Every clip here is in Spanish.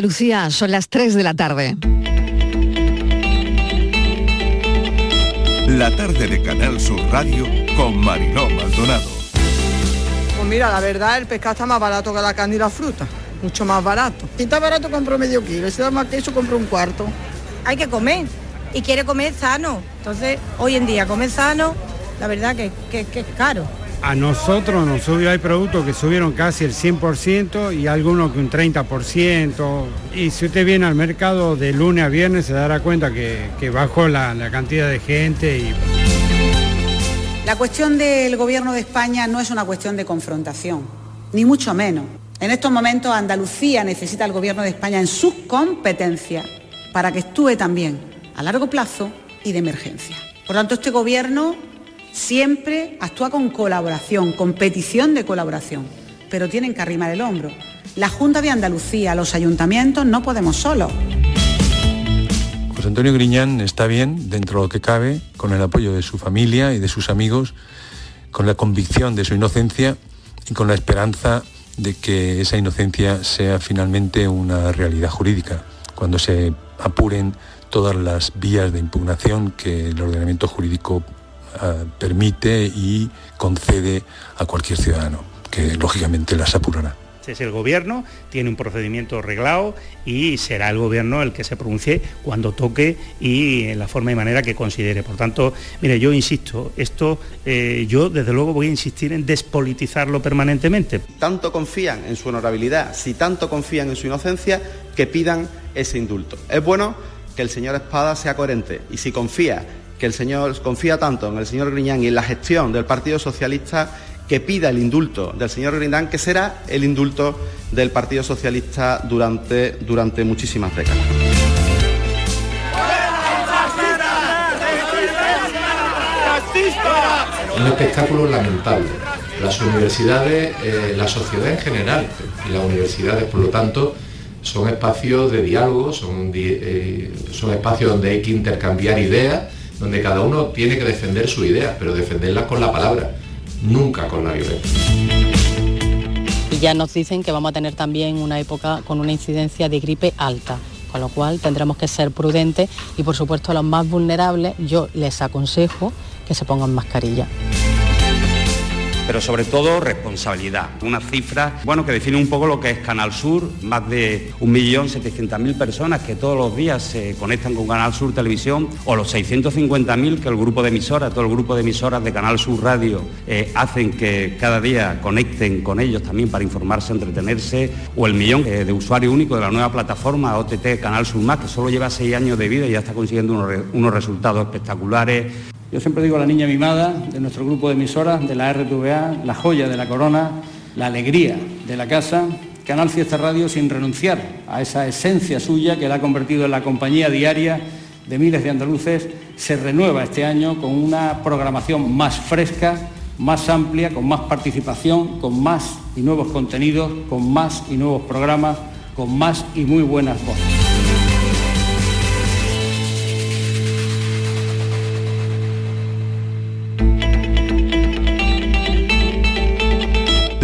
Lucía, son las 3 de la tarde. La tarde de Canal Sur Radio con Mariló Maldonado. Pues mira, la verdad el pescado está más barato que la carne y la fruta, mucho más barato. Si está barato compro medio kilo, si da más queso compro un cuarto. Hay que comer y quiere comer sano. Entonces, hoy en día comer sano, la verdad que, que, que es caro. A nosotros nos subió, hay productos que subieron casi el 100% y algunos que un 30%. Y si usted viene al mercado de lunes a viernes se dará cuenta que, bajó la, la cantidad de gente. Y... La cuestión del gobierno de España no es una cuestión de confrontación, ni mucho menos. En estos momentos Andalucía necesita al gobierno de España en sus competencias para que actúe también a largo plazo y de emergencia. Por lo tanto, este gobierno siempre actúa con colaboración, con petición de colaboración, pero tienen que arrimar el hombro. La Junta de Andalucía, los ayuntamientos, no podemos solos. José Antonio Griñán está bien, dentro de lo que cabe, con el apoyo de su familia y de sus amigos, con la convicción de su inocencia y con la esperanza de que esa inocencia sea finalmente una realidad jurídica, cuando se apuren todas las vías de impugnación que el ordenamiento jurídico uh, permite y concede a cualquier ciudadano, que lógicamente las apurará. Es el gobierno, tiene un procedimiento reglado y será el gobierno el que se pronuncie cuando toque y en la forma y manera que considere. Por tanto, mire, yo insisto, esto eh, yo desde luego voy a insistir en despolitizarlo permanentemente. Tanto confían en su honorabilidad, si tanto confían en su inocencia, que pidan ese indulto. Es bueno que el señor Espada sea coherente y si confía que el señor confía tanto en el señor Griñán y en la gestión del Partido Socialista que pida el indulto del señor Griñán, que será el indulto del Partido Socialista durante, durante muchísimas décadas. Un espectáculo lamentable. Las universidades, eh, la sociedad en general y las universidades, por lo tanto, son espacios de diálogo, son, eh, son espacios donde hay que intercambiar ideas, donde cada uno tiene que defender su idea, pero defenderlas con la palabra, nunca con la violencia. Y ya nos dicen que vamos a tener también una época con una incidencia de gripe alta, con lo cual tendremos que ser prudentes y por supuesto a los más vulnerables yo les aconsejo que se pongan mascarilla pero sobre todo responsabilidad. Una cifra bueno, que define un poco lo que es Canal Sur, más de 1.700.000 personas que todos los días se conectan con Canal Sur Televisión, o los 650.000 que el grupo de emisoras, todo el grupo de emisoras de Canal Sur Radio eh, hacen que cada día conecten con ellos también para informarse, entretenerse, o el millón eh, de usuarios únicos de la nueva plataforma OTT Canal Sur Más, que solo lleva seis años de vida y ya está consiguiendo unos, unos resultados espectaculares. Yo siempre digo la niña mimada de nuestro grupo de emisoras, de la RTVA, la joya de la corona, la alegría de la casa, Canal Fiesta Radio sin renunciar a esa esencia suya que la ha convertido en la compañía diaria de miles de andaluces, se renueva este año con una programación más fresca, más amplia, con más participación, con más y nuevos contenidos, con más y nuevos programas, con más y muy buenas voces.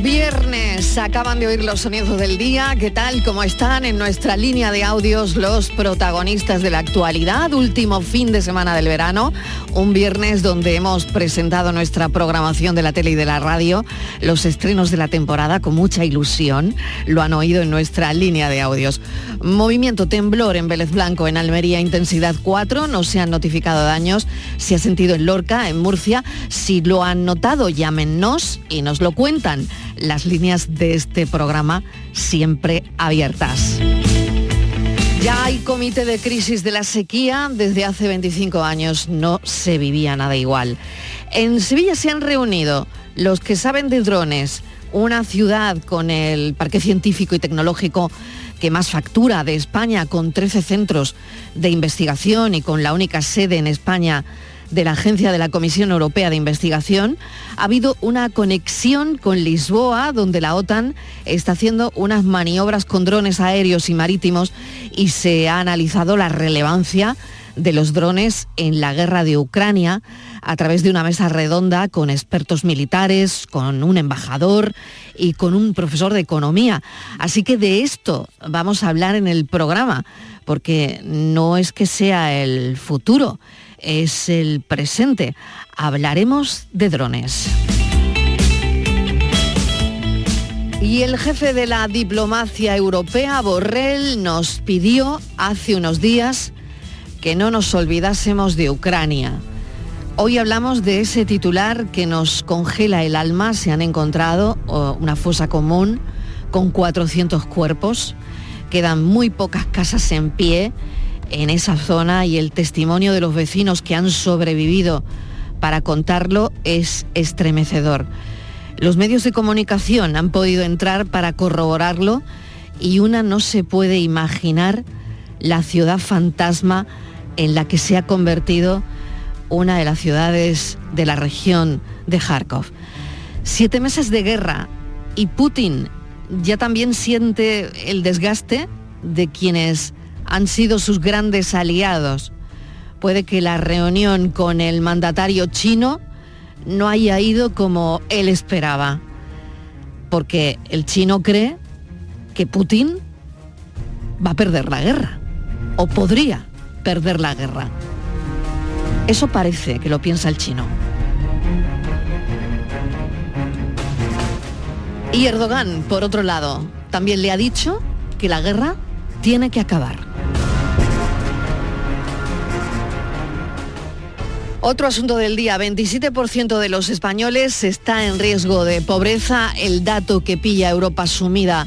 Viernes, acaban de oír los sonidos del día. ¿Qué tal? ¿Cómo están en nuestra línea de audios los protagonistas de la actualidad? Último fin de semana del verano, un viernes donde hemos presentado nuestra programación de la tele y de la radio, los estrenos de la temporada con mucha ilusión. Lo han oído en nuestra línea de audios. Movimiento temblor en Vélez Blanco, en Almería, intensidad 4. No se han notificado daños. Se ha sentido en Lorca, en Murcia. Si lo han notado, llámenos y nos lo cuentan las líneas de este programa siempre abiertas. Ya hay comité de crisis de la sequía, desde hace 25 años no se vivía nada igual. En Sevilla se han reunido los que saben de drones, una ciudad con el parque científico y tecnológico que más factura de España, con 13 centros de investigación y con la única sede en España de la Agencia de la Comisión Europea de Investigación, ha habido una conexión con Lisboa, donde la OTAN está haciendo unas maniobras con drones aéreos y marítimos y se ha analizado la relevancia de los drones en la guerra de Ucrania. a través de una mesa redonda con expertos militares, con un embajador y con un profesor de economía. Así que de esto vamos a hablar en el programa, porque no es que sea el futuro, es el presente. Hablaremos de drones. Y el jefe de la diplomacia europea, Borrell, nos pidió hace unos días que no nos olvidásemos de Ucrania. Hoy hablamos de ese titular que nos congela el alma. Se han encontrado una fosa común con 400 cuerpos. Quedan muy pocas casas en pie en esa zona y el testimonio de los vecinos que han sobrevivido para contarlo es estremecedor. Los medios de comunicación han podido entrar para corroborarlo y una no se puede imaginar la ciudad fantasma en la que se ha convertido una de las ciudades de la región de Kharkov. Siete meses de guerra y Putin ya también siente el desgaste de quienes han sido sus grandes aliados. Puede que la reunión con el mandatario chino no haya ido como él esperaba, porque el chino cree que Putin va a perder la guerra, o podría perder la guerra. Eso parece que lo piensa el chino. Y Erdogan, por otro lado, también le ha dicho que la guerra tiene que acabar. Otro asunto del día, 27% de los españoles está en riesgo de pobreza, el dato que pilla Europa sumida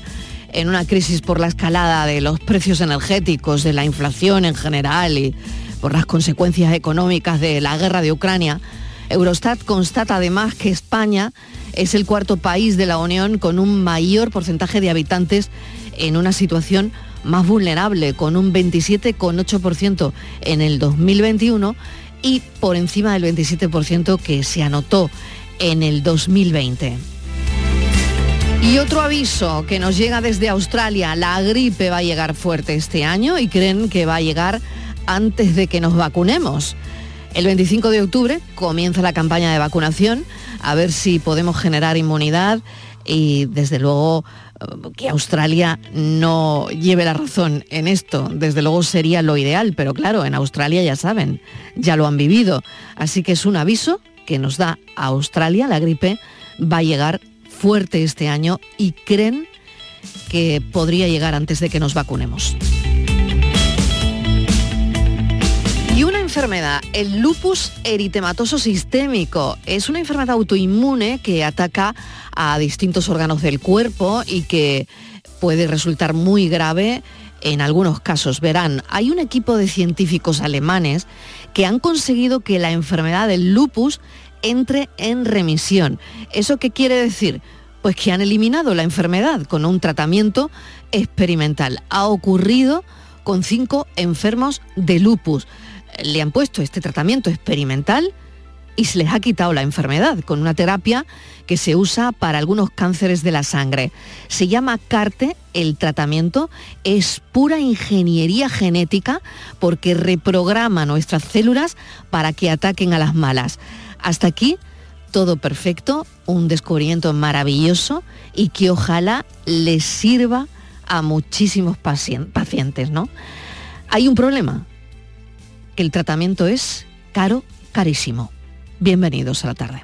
en una crisis por la escalada de los precios energéticos, de la inflación en general y por las consecuencias económicas de la guerra de Ucrania. Eurostat constata además que España es el cuarto país de la Unión con un mayor porcentaje de habitantes en una situación más vulnerable, con un 27,8% en el 2021 y por encima del 27% que se anotó en el 2020. Y otro aviso que nos llega desde Australia, la gripe va a llegar fuerte este año y creen que va a llegar antes de que nos vacunemos. El 25 de octubre comienza la campaña de vacunación, a ver si podemos generar inmunidad y desde luego que Australia no lleve la razón en esto. Desde luego sería lo ideal, pero claro, en Australia ya saben, ya lo han vivido. Así que es un aviso que nos da a Australia, la gripe va a llegar fuerte este año y creen que podría llegar antes de que nos vacunemos. Enfermedad, el lupus eritematoso sistémico, es una enfermedad autoinmune que ataca a distintos órganos del cuerpo y que puede resultar muy grave en algunos casos. Verán, hay un equipo de científicos alemanes que han conseguido que la enfermedad del lupus entre en remisión. ¿Eso qué quiere decir? Pues que han eliminado la enfermedad con un tratamiento experimental. Ha ocurrido con cinco enfermos de lupus le han puesto este tratamiento experimental y se les ha quitado la enfermedad con una terapia que se usa para algunos cánceres de la sangre. Se llama CARTE, el tratamiento es pura ingeniería genética porque reprograma nuestras células para que ataquen a las malas. Hasta aquí todo perfecto, un descubrimiento maravilloso y que ojalá les sirva a muchísimos pacientes, ¿no? Hay un problema, que el tratamiento es caro, carísimo. Bienvenidos a la tarde.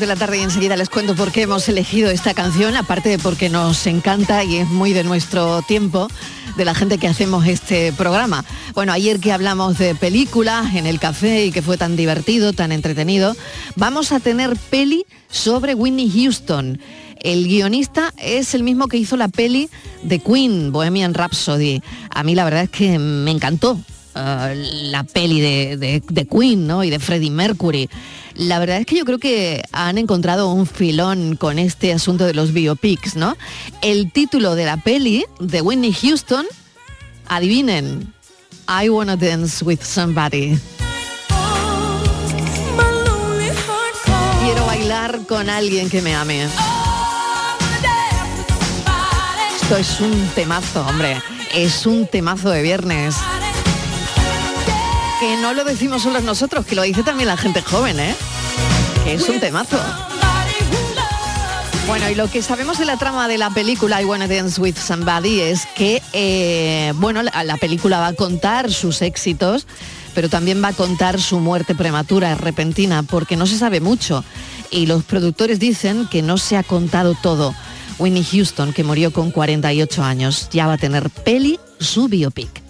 de la tarde y enseguida les cuento por qué hemos elegido esta canción, aparte de porque nos encanta y es muy de nuestro tiempo, de la gente que hacemos este programa. Bueno, ayer que hablamos de películas en el café y que fue tan divertido, tan entretenido, vamos a tener peli sobre Whitney Houston. El guionista es el mismo que hizo la peli de Queen, Bohemian Rhapsody. A mí la verdad es que me encantó. Eh, la peli de, de, de, Queen ¿no? y de Freddie Mercury. La verdad es que yo creo que han encontrado un filón con este asunto de los biopics, ¿no? El título de la peli de Whitney Houston, adivinen, I Wanna Dance with Somebody. Quiero bailar con alguien que me ame. Esto es un temazo, hombre. Es un temazo de viernes que no lo decimos solo nosotros, que lo dice también la gente joven, ¿eh? Que es un temazo. Bueno, y lo que sabemos de la trama de la película I Wanna Dance With Somebody es que, eh, bueno, la, la película va a contar sus éxitos, pero también va a contar su muerte prematura, repentina, porque no se sabe mucho. Y los productores dicen que no se ha contado todo. Winnie Houston, que murió con 48 años, ya va a tener peli su biopic.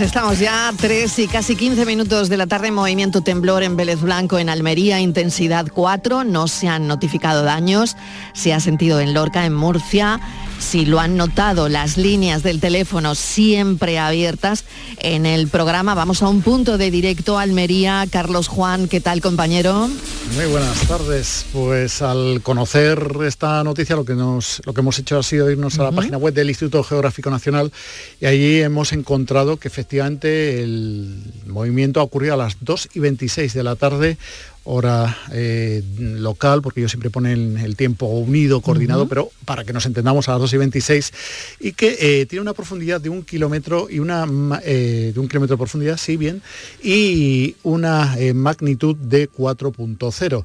Viernes, estamos ya 3 y casi 15 minutos de la tarde, movimiento temblor en Vélez Blanco, en Almería, intensidad 4, no se han notificado daños, se ha sentido en Lorca, en Murcia, si lo han notado, las líneas del teléfono siempre abiertas en el programa. Vamos a un punto de directo, Almería. Carlos Juan, ¿qué tal compañero? Muy buenas tardes. Pues al conocer esta noticia lo que, nos, lo que hemos hecho ha sido irnos a la página web del Instituto Geográfico Nacional y allí hemos encontrado que efectivamente el movimiento ha ocurrido a las 2 y 26 de la tarde hora eh, local, porque ellos siempre ponen el tiempo unido, coordinado, pero para que nos entendamos a las 2 y 26, y que eh, tiene una profundidad de un kilómetro y una eh, de un kilómetro de profundidad, sí bien, y una magnitud de 4.0.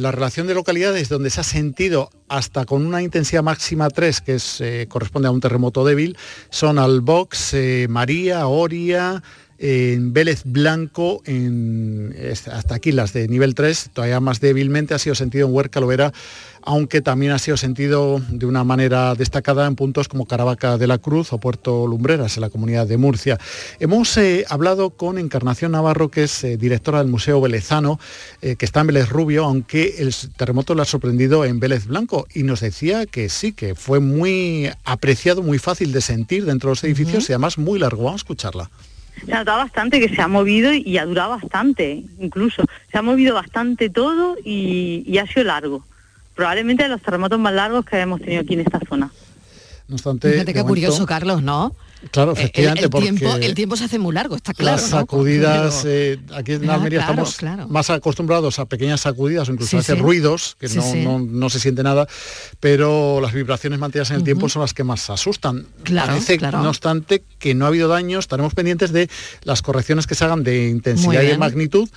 la relación de localidades donde se ha sentido hasta con una intensidad máxima 3, que es, corresponde a un terremoto débil, son Albox, María, Oria, en Vélez Blanco, en, hasta aquí las de nivel 3, todavía más débilmente ha sido sentido en Huerca Lovera, aunque también ha sido sentido de una manera destacada en puntos como Caravaca de la Cruz o Puerto Lumbreras, en la comunidad de Murcia. Hemos eh, hablado con Encarnación Navarro, que es eh, directora del Museo Velezano, eh, que está en Vélez Rubio, aunque el terremoto la ha sorprendido en Vélez Blanco, y nos decía que sí, que fue muy apreciado, muy fácil de sentir dentro de los edificios y además muy largo. Vamos a escucharla se ha notado bastante que se ha movido y ha durado bastante, incluso. Se ha movido bastante todo y, ha sido largo. Probablemente de los terremotos más largos que hemos tenido aquí en esta zona. No obstante, Fíjate qué curioso, Carlos, ¿no? Claro, Eh, el- efectivamente, el, porque tiempo, el tiempo se hace muy largo, está claro. las sacudidas, eh, aquí en Almería claro, estamos claro. más acostumbrados a pequeñas sacudidas o incluso Sí, a sí. ruidos, que Sí, no. No, no se siente nada, pero las vibraciones mantenidas en el tiempo son las que más asustan. Claro, Parece, claro. no obstante, que no ha habido daños, estaremos pendientes de las correcciones que se hagan de intensidad y de magnitud,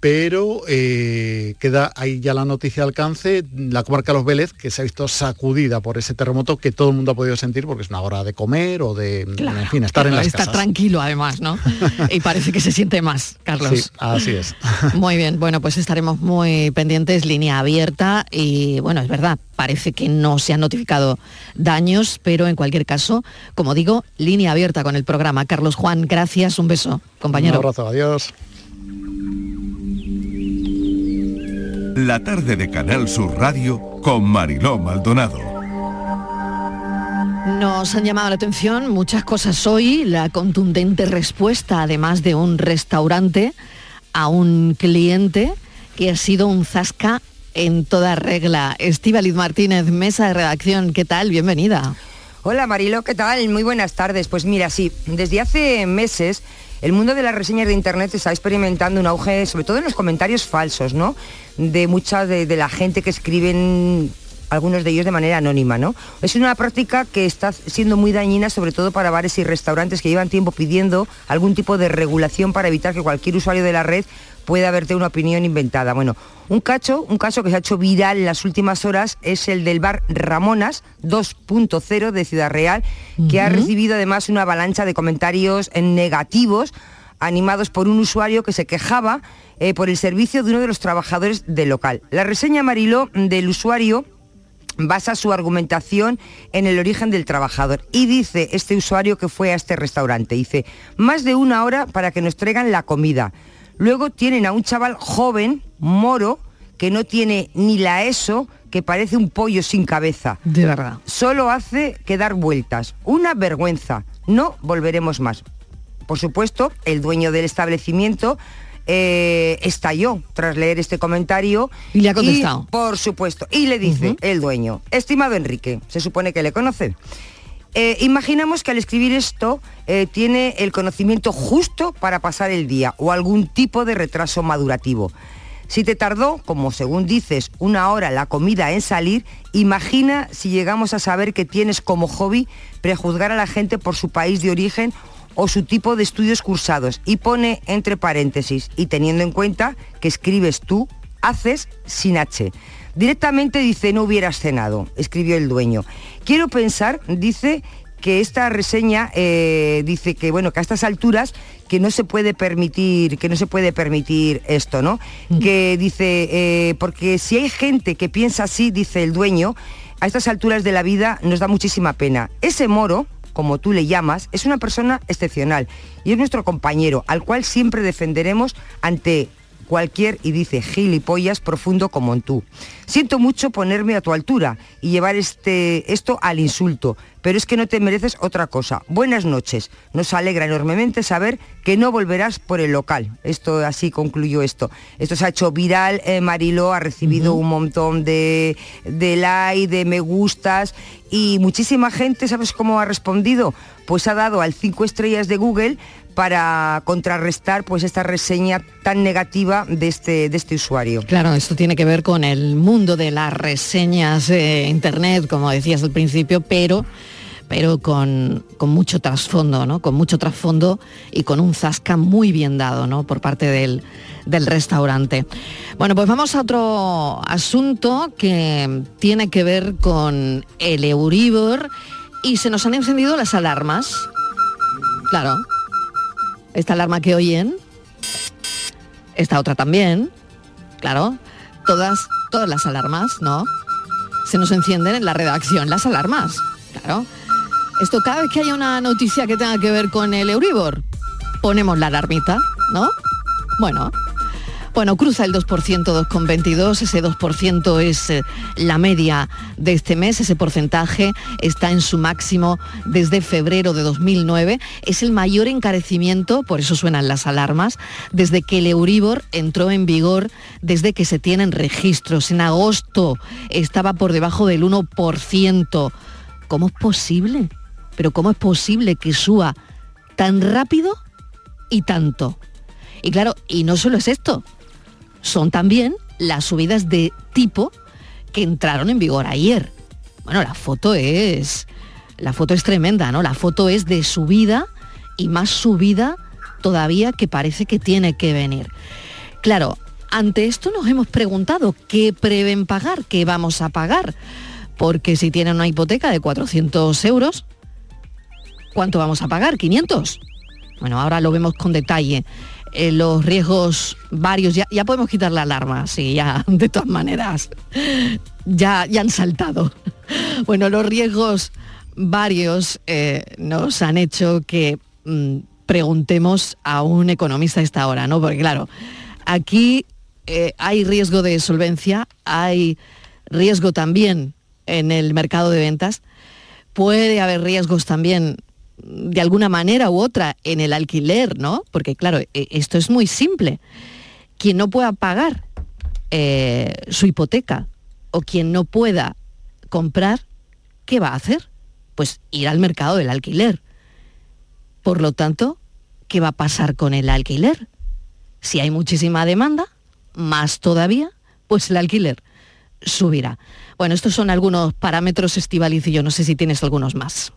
pero eh, queda ahí ya la noticia de alcance, la comarca Los Vélez, que se ha visto sacudida por ese terremoto que todo el mundo ha podido sentir porque es una hora de comer o de, en fin, estar en Claro, las está casas. tranquilo además, ¿no? y parece que se siente más, Carlos. Sí, así es. Muy bien, bueno, pues estaremos muy pendientes, línea abierta y bueno, es verdad, parece que no se han notificado daños, pero en cualquier caso, como digo, línea abierta con el programa. Carlos Juan, gracias, un beso, compañero. Un abrazo, adiós. La tarde de Canal Sur Radio con Mariló Maldonado. Nos han llamado la atención muchas cosas hoy, la contundente respuesta, además de un restaurante, a un cliente que ha sido un zasca en toda regla. Estíbaliz Martínez, mesa de redacción, ¿qué tal? Bienvenida. Hola Marilo, ¿qué tal? Muy buenas tardes. Pues mira, sí, desde hace meses el mundo de las reseñas de internet está experimentando un auge, sobre todo en los comentarios falsos, ¿no? De mucha de, la gente que escriben algunos de ellos de manera anónima, ¿no? Es una práctica que está siendo muy dañina, sobre todo para bares y restaurantes que llevan tiempo pidiendo algún tipo de regulación para evitar que cualquier usuario de la red pueda verte una opinión inventada. Bueno, un cacho, un caso que se ha hecho viral en las últimas horas es el del bar Ramonas 2.0 de Ciudad Real, que ha recibido además una avalancha de comentarios negativos animados por un usuario que se quejaba eh, por el servicio de uno de los trabajadores del local. La reseña Mariló del usuario basa su argumentación en el origen del trabajador. Y dice este usuario que fue a este restaurante, dice, más de una hora para que nos traigan la comida. Luego tienen a un chaval joven, moro, que no tiene ni la ESO, que parece un pollo sin cabeza. De verdad. Solo hace que dar vueltas. Una vergüenza. No volveremos más. Por supuesto, el dueño del establecimiento eh, estalló tras leer este comentario. Y le ha contestado. por supuesto. Y le dice el dueño, estimado Enrique, se supone que le conoce. Eh, imaginamos que al escribir esto eh, tiene el conocimiento justo para pasar el día o algún tipo de retraso madurativo. Si te tardó, como según dices, una hora la comida en salir, imagina si llegamos a saber que tienes como hobby prejuzgar a la gente por su país de origen o su tipo de estudios cursados y pone entre paréntesis y teniendo en cuenta que escribes tú, haces sin H. Directamente dice no hubieras cenado, escribió el dueño. Quiero pensar, dice que esta reseña eh, dice que bueno que a estas alturas que no se puede permitir que no se puede permitir esto no que dice eh, porque si hay gente que piensa así dice el dueño a estas alturas de la vida nos da muchísima pena ese moro como tú le llamas, es una persona excepcional y es nuestro compañero, al cual siempre defenderemos ante cualquier, y dice, gilipollas profundo como en tú. Siento mucho ponerme a tu altura y llevar este, esto al insulto, pero es que no te mereces otra cosa. Buenas noches. Nos alegra enormemente saber que no volverás por el local. Esto así concluyó esto. Esto se ha hecho viral, eh, Mariló ha recibido un montón de, de like, de me gustas y muchísima gente, ¿sabes cómo ha respondido? Pues ha dado al 5 estrellas de Google para contrarrestar pues esta reseña tan negativa de este, de este usuario. Claro, esto tiene que ver con el mundo de las reseñas de internet, como decías al principio, pero pero con, con mucho trasfondo, ¿no? Con mucho trasfondo y con un zasca muy bien dado, ¿no? Por parte del, del restaurante. Bueno, pues vamos a otro asunto que tiene que ver con el Euribor y se nos han encendido las alarmas. Claro. Esta alarma que oyen, esta otra también, claro, todas, todas las alarmas, ¿no? Se nos encienden en la redacción las alarmas, claro. Esto cada vez que haya una noticia que tenga que ver con el Euribor, ponemos la alarmita, ¿no? Bueno, bueno, cruza el 2%, 2,22, ese 2% es eh, la media de este mes, ese porcentaje está en su máximo desde febrero de 2009, es el mayor encarecimiento, por eso suenan las alarmas, desde que el Euribor entró en vigor, desde que se tienen registros. En agosto estaba por debajo del 1%. ¿cómo es posible? Pero ¿cómo es posible que suba tan rápido y tanto? Y claro, y no solo es esto, son también las subidas de tipo que entraron en vigor ayer. Bueno, la foto es la foto es tremenda, ¿no? La foto es de subida y más subida todavía que parece que tiene que venir. Claro, ante esto nos hemos preguntado qué prevén pagar, qué vamos a pagar, porque si tienen una hipoteca de 400 euros, ¿cuánto vamos a pagar? ¿500? Bueno, ahora lo vemos con detalle. Eh, los riesgos varios, ya, podemos quitar la alarma, sí, ya, de todas maneras, ya, ya han saltado. Bueno, los riesgos varios eh, nos han hecho que mm, preguntemos a un economista a esta hora, ¿no? Porque claro, aquí eh, hay riesgo de solvencia, hay riesgo también en el mercado de ventas, puede haber riesgos también de alguna manera u otra en el alquiler, ¿no? Porque claro, e, esto es muy simple. Quien no pueda pagar eh, su hipoteca o quien no pueda comprar, ¿qué va a hacer? Pues ir al mercado del alquiler. Por lo tanto, ¿qué va a pasar con el alquiler? Si hay muchísima demanda, más todavía, pues el alquiler subirá. Bueno, estos son algunos parámetros estivaliz y yo no sé si tienes algunos más.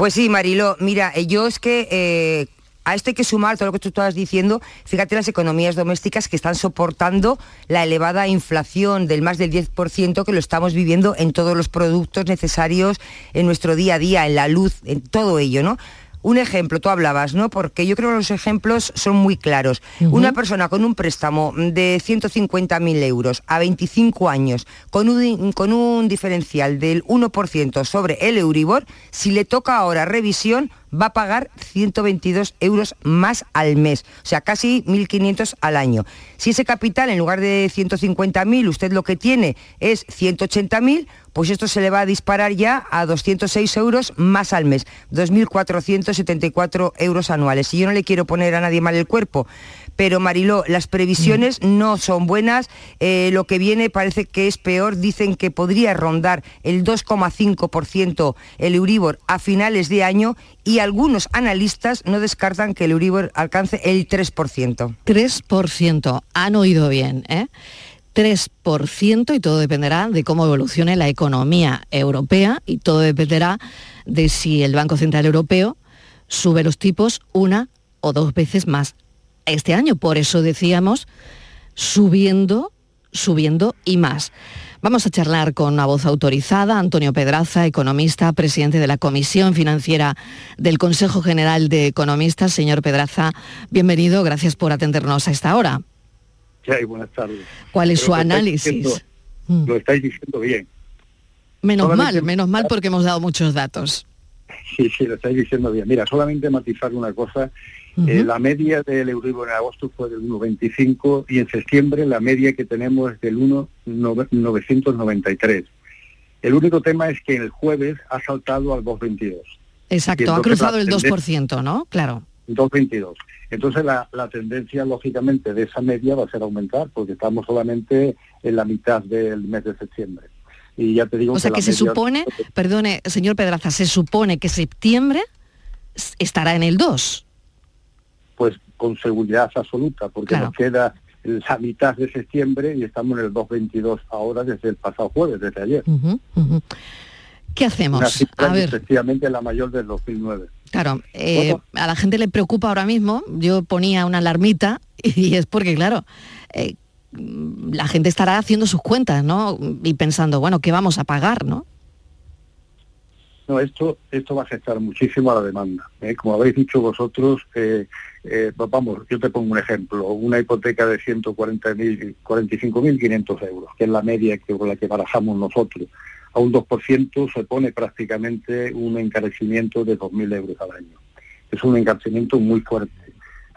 Pues sí, Marilo, mira, eh, yo es que eh, a esto hay que sumar todo lo que tú estabas diciendo, fíjate las economías domésticas que están soportando la elevada inflación del más del 10% que lo estamos viviendo en todos los productos necesarios en nuestro día a día, en la luz, en todo ello, ¿no? Un ejemplo, tú hablabas, ¿no? Porque yo creo que los ejemplos son muy claros. Una persona con un préstamo de 150.000 euros a 25 años, con un, con un diferencial del 1% sobre el Euribor, si le toca ahora revisión, va a pagar 122 euros más al mes, o sea, casi 1.500 al año. Si ese capital, en lugar de 150.000, usted lo que tiene es 180.000, pues esto se le va a disparar ya a 206 euros más al mes, 2.474 euros anuales. Y yo no le quiero poner a nadie mal el cuerpo, pero Mariló, las previsiones mm. no son buenas, eh, lo que viene parece que es peor, dicen que podría rondar el 2,5% el Euribor a finales de año y algunos analistas no descartan que el Euribor alcance el 3%. 3%, han oído bien, ¿eh? 3% y todo dependerá de cómo evolucione la economía europea y todo dependerá de si el Banco Central Europeo sube los tipos una o dos veces más este año. Por eso decíamos subiendo, subiendo y más. Vamos a charlar con una voz autorizada, Antonio Pedraza, economista, presidente de la Comisión Financiera del Consejo General de Economistas. Señor Pedraza, bienvenido, gracias por atendernos a esta hora. Sí, buenas tardes. ¿Cuál es su análisis? Mm. lo estáis diciendo bien. Menos mal, menos mal porque hemos dado muchos datos. Sí, sí, lo estáis diciendo bien. Mira, solamente matizar una cosa eh, la media del Euribor en agosto fue del 1,25 y en septiembre la media que tenemos es del 1,993. El único tema es que el jueves ha saltado al 2,22. Exacto, ha cruzado el 2%, ¿no? Claro. 2,22. Entonces la, tendencia, lógicamente, de esa media va a ser aumentar porque estamos solamente en la mitad del mes de septiembre. Y ya te digo o sea que, se supone, perdone, señor Pedraza, se supone que septiembre estará en el 2 pues con seguridad absoluta, porque nos queda la mitad de septiembre y estamos en el 2.22 ahora desde el pasado jueves, desde ayer. ¿Qué hacemos? a ver. Efectivamente la mayor del 2009. Claro, eh, a la gente le preocupa ahora mismo, yo ponía una alarmita y es porque, claro, eh, la gente estará haciendo sus cuentas, ¿no? Y pensando, bueno, ¿qué vamos a pagar, no? No, esto, esto va a afectar muchísimo a la demanda. ¿eh? Como habéis dicho vosotros, eh, eh, vamos, yo te pongo un ejemplo, una hipoteca de 145.500 euros, que es la media con la que barajamos nosotros, a un 2% se pone prácticamente un encarecimiento de 2.000 euros al año. Es un encarecimiento muy fuerte.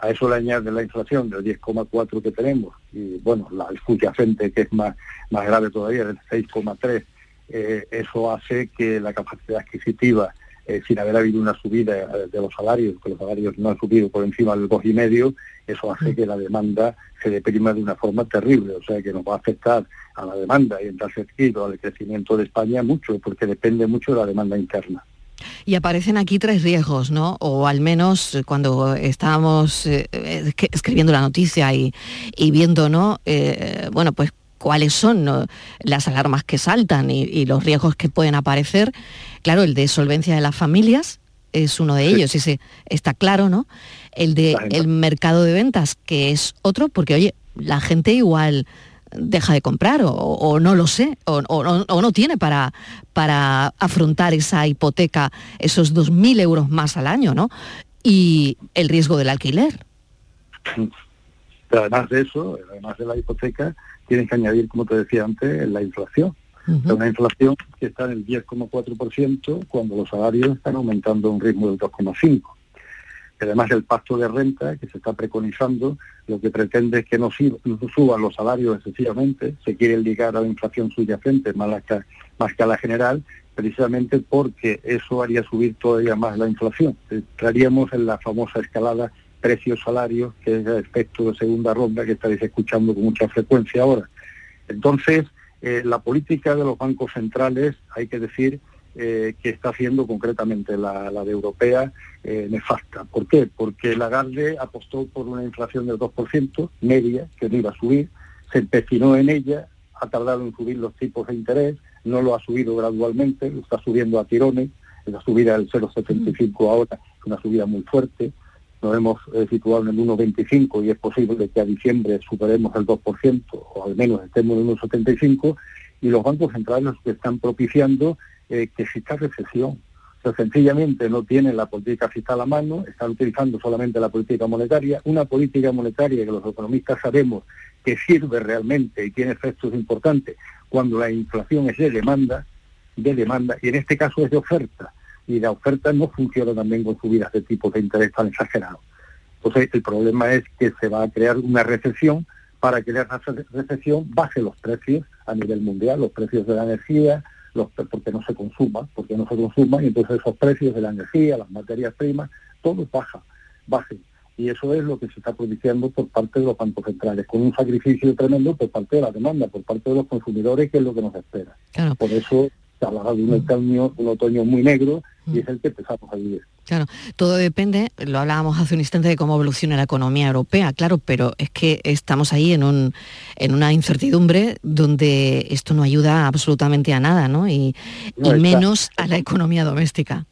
A eso le añade la inflación del 10,4 que tenemos y, bueno, la subyacente que es más, más grave todavía, del 6,3 eh, eso hace que la capacidad adquisitiva eh, sin haber habido una subida eh, de los salarios, que los salarios no han subido por encima del dos y medio, eso hace que la demanda se deprima de una forma terrible, o sea que nos va a afectar a la demanda y en tal sentido al crecimiento de España mucho, porque depende mucho de la demanda interna. Y aparecen aquí tres riesgos, ¿no? O al menos cuando estábamos eh, escribiendo la noticia y, viendo, ¿no? bueno, pues cuáles son las alarmas que saltan y, los riesgos que pueden aparecer. Claro, el de solvencia de las familias es uno de ellos, ese está claro, ¿no? El de el mercado de ventas, que es otro, porque oye, la gente igual deja de comprar o, no lo sé, o, no tiene para, para afrontar esa hipoteca, esos 2.000 euros más al año, ¿no? Y el riesgo del alquiler. Pero además de eso, además de la hipoteca, tienen que añadir, como te decía antes, la inflación. Una inflación que está en el 10,4% cuando los salarios están aumentando a un ritmo del 2,5%. Además, el pacto de renta que se está preconizando lo que pretende es que no, suban los salarios excesivamente, se quiere ligar a la inflación subyacente más, que, más que a la general, precisamente porque eso haría subir todavía más la inflación. Entraríamos en la famosa escalada precios-salarios, que es el efecto de segunda ronda que estaréis escuchando con mucha frecuencia ahora. Entonces, eh, la política de los bancos centrales, hay que decir eh, que está haciendo concretamente la, de europea eh, nefasta. ¿Por qué? Porque Lagarde apostó por una inflación del 2%, media, que no iba a subir, se empecinó en ella, ha tardado en subir los tipos de interés, no lo ha subido gradualmente, lo está subiendo a tirones, la subida del 0,75 ahora es una subida muy fuerte, nos hemos eh, situado en el 1,25 y es posible que a diciembre superemos el 2% o al menos estemos en el 1,75 y los bancos centrales que están propiciando eh, que exista recesión. O sea, sencillamente no tienen la política fiscal a mano, están utilizando solamente la política monetaria, una política monetaria que los economistas sabemos que sirve realmente y tiene efectos importantes cuando la inflación es de demanda, de demanda, y en este caso es de oferta y la oferta no funciona también con subidas de tipos de interés tan exagerados. Entonces, el problema es que se va a crear una recesión para que esa recesión baje los precios a nivel mundial, los precios de la energía, los, porque no se consuma, porque no se consuma, y entonces esos precios de la energía, las materias primas, todo baja, bajen. Y eso es lo que se está produciendo por parte de los bancos centrales, con un sacrificio tremendo por parte de la demanda, por parte de los consumidores, que es lo que nos espera. Por eso un otoño, un otoño muy negro y es el que empezamos a vivir. Claro, todo depende, lo hablábamos hace un instante de cómo evoluciona la economía europea, claro, pero es que estamos ahí en, un, en una incertidumbre donde esto no ayuda absolutamente a nada, ¿no? Y, menos a la economía doméstica.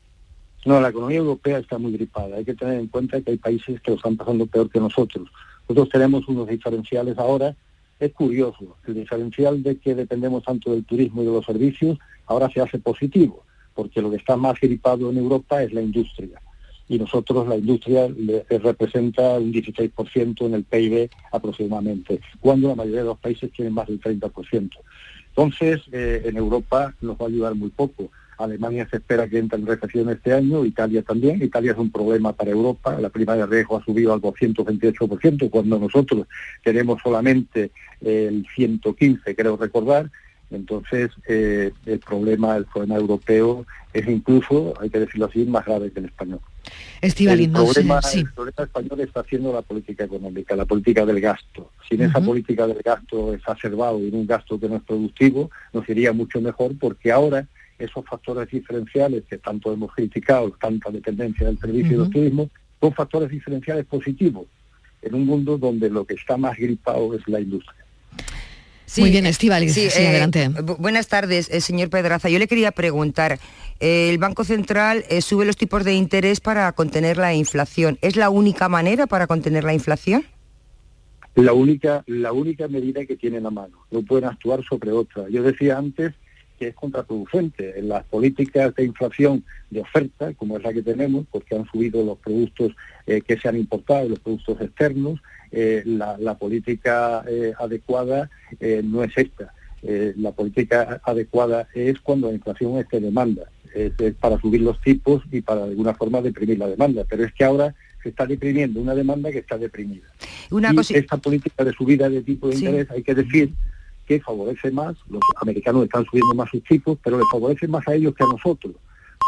No, la economía europea está muy gripada. Hay que tener en cuenta que hay países que lo están pasando peor que nosotros. Nosotros tenemos unos diferenciales ahora. Es curioso, el diferencial de que dependemos tanto del turismo y de los servicios ahora se hace positivo porque lo que está más gripado en Europa es la industria. Y nosotros la industria representa un 16% en el PIB aproximadamente, cuando la mayoría de los países tienen más del 30%. Entonces, eh, en Europa nos va a ayudar muy poco. Alemania se espera que entre en recesión este año, Italia también. Italia es un problema para Europa. La prima de riesgo ha subido al 228%, cuando nosotros tenemos solamente el 115, creo recordar. Entonces, eh, el problema, el problema europeo es incluso, hay que decirlo así, más grave que el español. el, problema, el problema español está haciendo la política económica, la política del gasto. Sin esa política del gasto exacerbado y en un gasto que no es productivo, nos iría mucho mejor porque ahora esos factores diferenciales que tanto hemos criticado, tanta dependencia del servicio del turismo, son factores diferenciales positivos en un mundo donde lo que está más gripado es la industria. Muy bien, sí, eh, adelante. buenas tardes, eh, señor Pedraza. Yo le quería preguntar, eh, el Banco Central sube los tipos de interés para contener la inflación. ¿Es la única manera para contener la inflación? La única, la única medida que tiene en la mano. No pueden actuar sobre otra. Yo decía antes que es contraproducente. En las políticas de inflación de oferta, como es la que tenemos, porque han subido los productos que se han importado, los productos externos, eh, la, política eh, adecuada eh, no es esta. la política adecuada es cuando la inflación es demanda, es, para subir los tipos y para de alguna forma deprimir la demanda. Pero es que ahora se está deprimiendo una demanda que está deprimida. Una y esta política de subida de tipo de interés hay que decir que favorece más, los americanos están subiendo más sus tipos, pero les favorece más a ellos que a nosotros.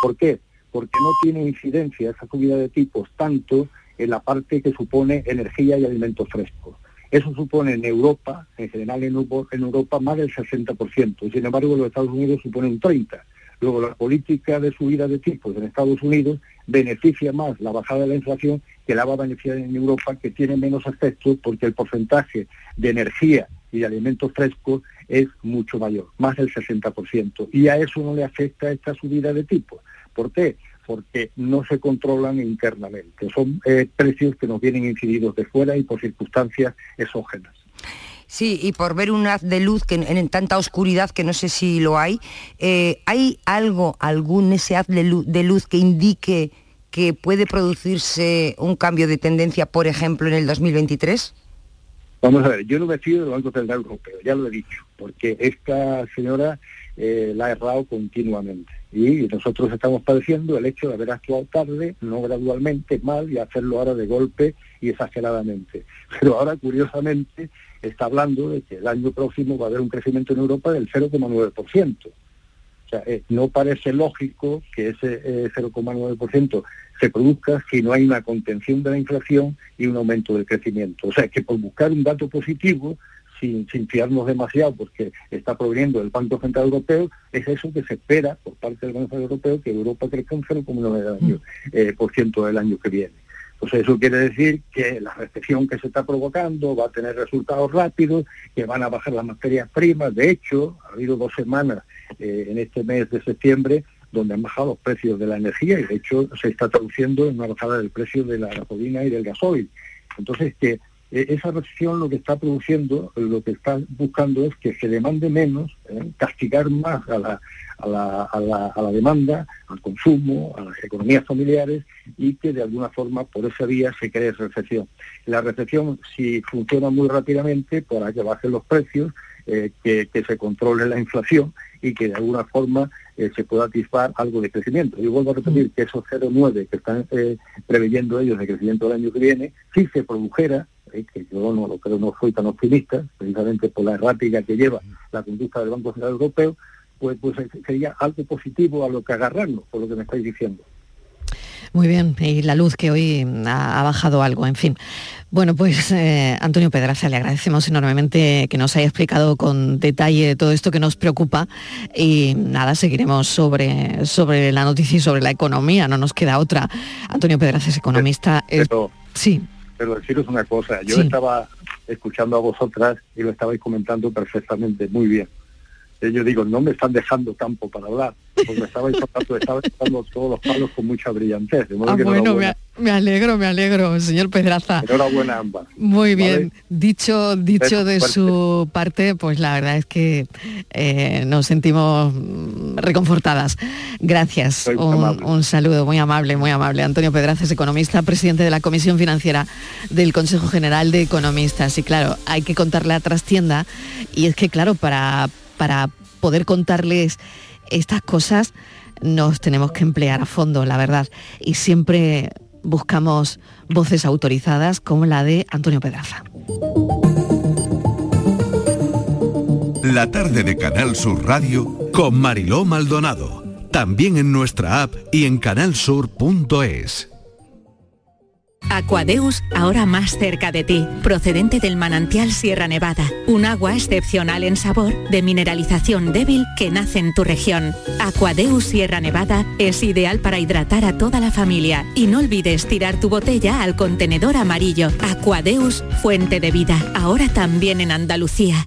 ¿Por qué? porque no tiene incidencia esa subida de tipos tanto en la parte que supone energía y alimentos frescos. Eso supone en Europa, en general en Europa, más del 60%, y sin embargo los Estados Unidos supone un 30%. Luego, la política de subida de tipos en Estados Unidos beneficia más la bajada de la inflación que la va a beneficiar en Europa, que tiene menos efectos porque el porcentaje de energía y de alimentos frescos es mucho mayor, más del 60%. Y a eso no le afecta esta subida de tipos. ¿Por qué? Porque no se controlan internamente. Son eh, precios que nos vienen incididos de fuera y por circunstancias exógenas. Sí, y por ver un haz de luz que en, tanta oscuridad que no sé si lo hay, eh, ¿hay algo, algún ese haz de luz, que indique que puede producirse un cambio de tendencia, por ejemplo, en el 2023? Vamos a ver, yo no me fío del Banco Central Europeo, ya lo he dicho, porque esta señora eh, la ha errado continuamente. Y nosotros estamos padeciendo el hecho de haber actuado tarde, no gradualmente, mal, y hacerlo ahora de golpe y exageradamente. Pero ahora, curiosamente, está hablando de que el año próximo va a haber un crecimiento en Europa del 0,9%. Sea, eh, no parece lógico que ese 0,9% eh, se produzca si no hay una contención de la inflación y un aumento del crecimiento. O sea, que por buscar un dato positivo, sin, sin fiarnos demasiado porque está proveniendo del Banco Central Europeo, es eso que se espera por parte del Banco Central Europeo, que Europa crezca un 0,9% mm. eh, por ciento del año que viene. Pues eso quiere decir que la recesión que se está provocando va a tener resultados rápidos, que van a bajar las materias primas. De hecho, ha habido dos semanas eh, en este mes de septiembre donde han bajado los precios de la energía y de hecho se está traduciendo en una bajada del precio de la gasolina y del gasoil. Entonces, que e, esa recesión lo que está produciendo, lo que está buscando es que se demande menos, ¿eh? castigar más a la, a, la, a, la, a la, demanda, al consumo, a las economías familiares y que de alguna forma por esa vía se cree recesión. La recesión, si funciona muy rápidamente, para que bajen los precios, eh, que, se controle la inflación y que de alguna forma eh, se pueda atisbar algo de crecimiento. Y vuelvo a repetir que esos 0,9 que están preveyendo ellos de crecimiento del año que viene, si se produjera, que yo no lo creo, no soy tan optimista, precisamente por la errática que lleva la conducta del Banco Central Europeo, pues, pues sería algo positivo a lo que agarrarnos, por lo que me estáis diciendo. Muy bien, y la luz que hoy ha, bajado algo, en fin. Bueno, pues eh, Antonio Pedraza, le agradecemos enormemente que nos haya explicado con detalle todo esto que nos preocupa y nada, seguiremos sobre, sobre la noticia y sobre la economía, no nos queda otra. Antonio Pedraza es economista. sí pero deciros una cosa, yo estaba escuchando a vosotras y lo estabais comentando perfectamente, muy bien. Eh, yo digo, no me están dejando campo para hablar, porque estabais tocando todos los palos con mucha brillantez. ah, bueno, me, alegro, me alegro, señor Pedraza. Enhorabuena ambas. Muy bien, dicho, dicho de su parte, pues la verdad es que eh, nos sentimos reconfortadas. Gracias, un, un, saludo muy amable, muy amable. Antonio Pedraza es economista, presidente de la Comisión Financiera del Consejo General de Economistas. Y claro, hay que contar la trastienda y es que claro, para para poder contarles estas cosas nos tenemos que emplear a fondo, la verdad. Y siempre buscamos voces autorizadas como la de Antonio Pedraza. La tarde de Canal Sur Radio con Mariló Maldonado. También en nuestra app y en canalsur.es. Aquadeus, ahora más cerca de ti, procedente del manantial Sierra Nevada, un agua excepcional en sabor, de mineralización débil que nace en tu región. Aquadeus Sierra Nevada es ideal para hidratar a toda la familia y no olvides tirar tu botella al contenedor amarillo. Aquadeus, fuente de vida, ahora también en Andalucía.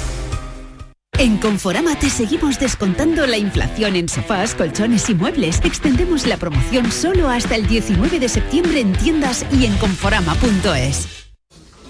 En Conforama te seguimos descontando la inflación en sofás, colchones y muebles. Extendemos la promoción solo hasta el 19 de septiembre en tiendas y en conforama.es.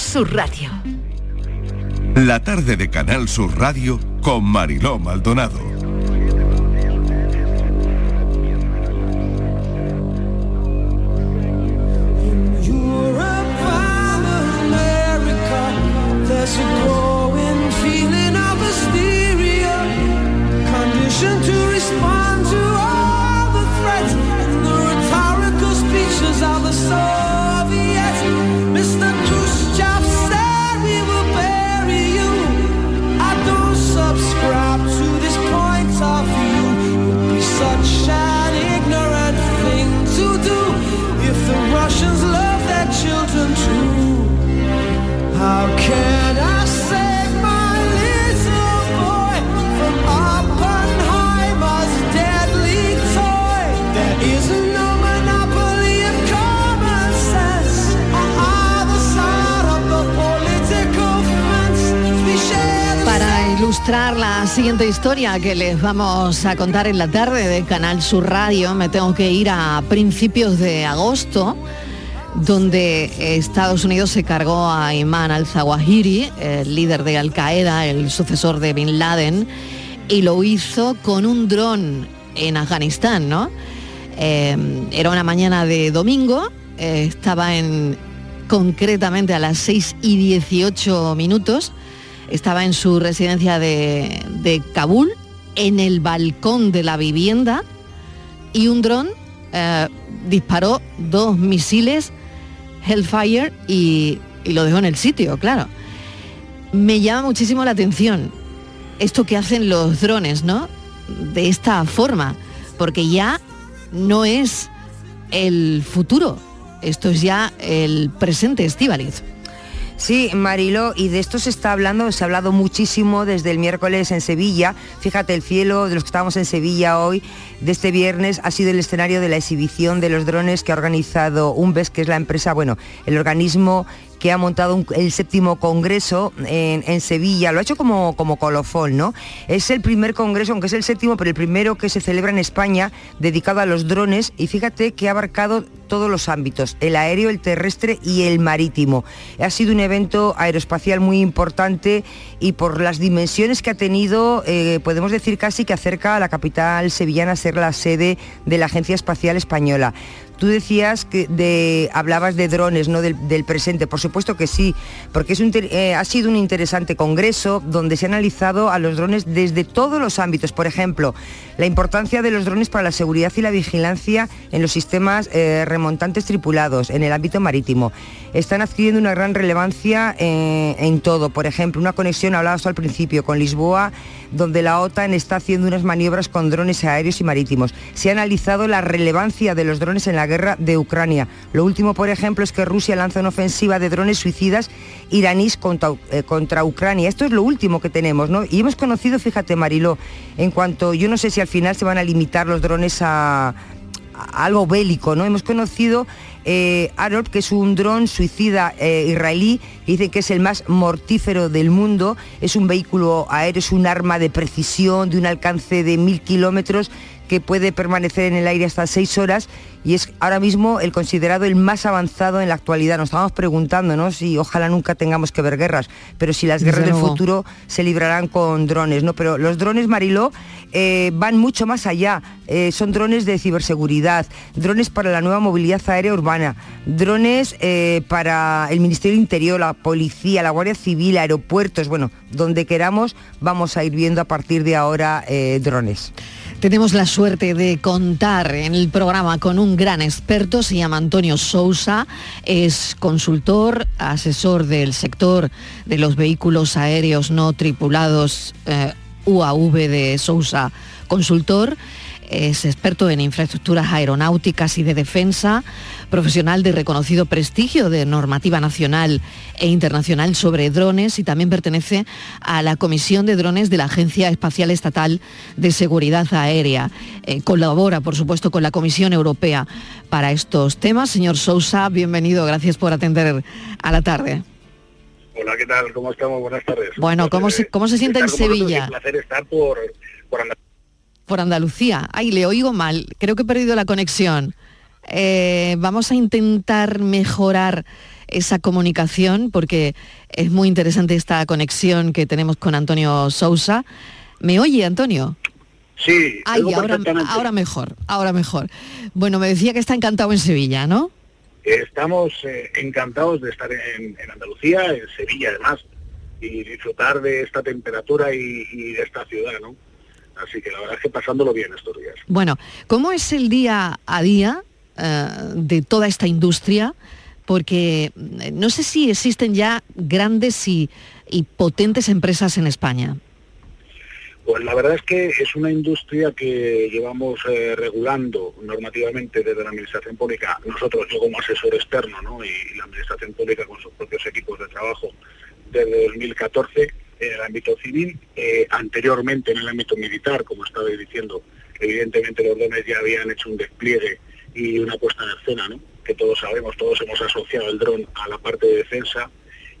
Sur Radio. La tarde de Canal Sur Radio con Mariló Maldonado. Siguiente historia que les vamos a contar en la tarde de Canal Sur Radio, me tengo que ir a principios de agosto, donde Estados Unidos se cargó a Imán al-Zawahiri, el líder de Al-Qaeda, el sucesor de Bin Laden, y lo hizo con un dron en Afganistán, ¿no? Eh, era una mañana de domingo, eh, estaba en concretamente a las 6 y 18 minutos, estaba en su residencia de, Kabul, en el balcón de la vivienda, y un dron eh, disparó dos misiles Hellfire y, y lo dejó en el sitio, claro. Me llama muchísimo la atención esto que hacen los drones, ¿no? De esta forma, porque ya no es el futuro, esto es ya el presente, Estíbaliz. Sí, Marilo, y de esto se está hablando, se ha hablado muchísimo desde el miércoles en Sevilla. Fíjate, el cielo de los que estábamos en Sevilla hoy, de este viernes, ha sido el escenario de la exhibición de los drones que ha organizado UNBES, que es la empresa, bueno, el organismo que ha montado el séptimo congreso en, en Sevilla. Lo ha hecho como, como colofón, ¿no? Es el primer congreso, aunque es el séptimo, pero el primero que se celebra en España dedicado a los drones y fíjate que ha abarcado todos los ámbitos, el aéreo, el terrestre y el marítimo. Ha sido un evento aeroespacial muy importante y por las dimensiones que ha tenido, eh, podemos decir casi que acerca a la capital sevillana a ser la sede de la Agencia Espacial Española. Tú decías que hablabas de drones, no del, presente. Por supuesto que sí, porque es eh, ha sido un interesante congreso donde se ha analizado a los drones desde todos los ámbitos. Por ejemplo, la importancia de los drones para la seguridad y la vigilancia en los sistemas eh, remontantes tripulados, en el ámbito marítimo. Están adquiriendo una gran relevancia eh, en todo. Por ejemplo, una conexión, hablabas al principio, con Lisboa, donde la OTAN está haciendo unas maniobras con drones aéreos y marítimos. Se ha analizado la relevancia de los drones en la guerra de Ucrania. Lo último, por ejemplo, es que Rusia lanza una ofensiva de drones suicidas iraníes contra, eh, contra Ucrania. Esto es lo último que tenemos, ¿no? Y hemos conocido, fíjate, Mariló, en cuanto, yo no sé si al final se van a limitar los drones a, algo bélico, ¿no? Hemos conocido eh, que es un dron suicida eh, israelí, dice que es el más mortífero del mundo, es un vehículo aéreo, es un arma de precisión, de un alcance de mil kilómetros, que puede permanecer en el aire hasta seis horas y es ahora mismo el considerado el más avanzado en la actualidad. Nos estábamos preguntando, ¿no? Si ojalá nunca tengamos que ver guerras, pero si las guerras del futuro se librarán con drones, ¿no? Pero los drones, Mariló, eh, van mucho más allá. Eh, son drones de ciberseguridad, drones para la nueva movilidad aérea urbana, drones eh, para el Ministerio del Interior, la Policía, la Guardia Civil, aeropuertos, bueno, donde queramos vamos a ir viendo a partir de ahora drones. Tenemos la suerte de contar en el programa con un gran experto, se llama Antonio Sousa, es consultor, asesor del sector de los vehículos aéreos no tripulados eh, UAV de Sousa Consultor, es experto en infraestructuras aeronáuticas y de defensa, profesional de reconocido prestigio de normativa nacional e internacional sobre drones y también pertenece a la Comisión de Drones de la Agencia Espacial Estatal de Seguridad Aérea. Eh, colabora, por supuesto, con la Comisión Europea para estos temas. Señor Sousa, bienvenido, gracias por atender a la tarde. Hola, ¿qué tal? ¿Cómo estamos? Buenas tardes. Bueno, ¿cómo se, cómo se siente en Sevilla? Un placer estar por, por andar. Por Andalucía. Ay, le oigo mal, creo que he perdido la conexión. Eh, vamos a intentar mejorar esa comunicación porque es muy interesante esta conexión que tenemos con Antonio Sousa. ¿Me oye, Antonio? Sí, Ay, ahora, mejor, ahora mejor. Bueno, me decía que está encantado en Sevilla, ¿no? Estamos eh, encantados de estar en, en Andalucía, en Sevilla además, y disfrutar de esta temperatura y, y de esta ciudad, ¿no? Así que la verdad es que pasándolo bien estos días. Bueno, ¿cómo es el día a día eh, de toda esta industria? Porque eh, no sé si existen ya grandes y, y potentes empresas en España. Pues la verdad es que es una industria que llevamos eh, regulando normativamente desde la Administración Pública, nosotros yo como asesor externo ¿no? y, y la Administración Pública con sus propios equipos de trabajo desde 2014 en el ámbito civil, eh, anteriormente en el ámbito militar, como estaba diciendo, evidentemente los drones ya habían hecho un despliegue y una puesta en escena, ¿no? que todos sabemos, todos hemos asociado el dron a la parte de defensa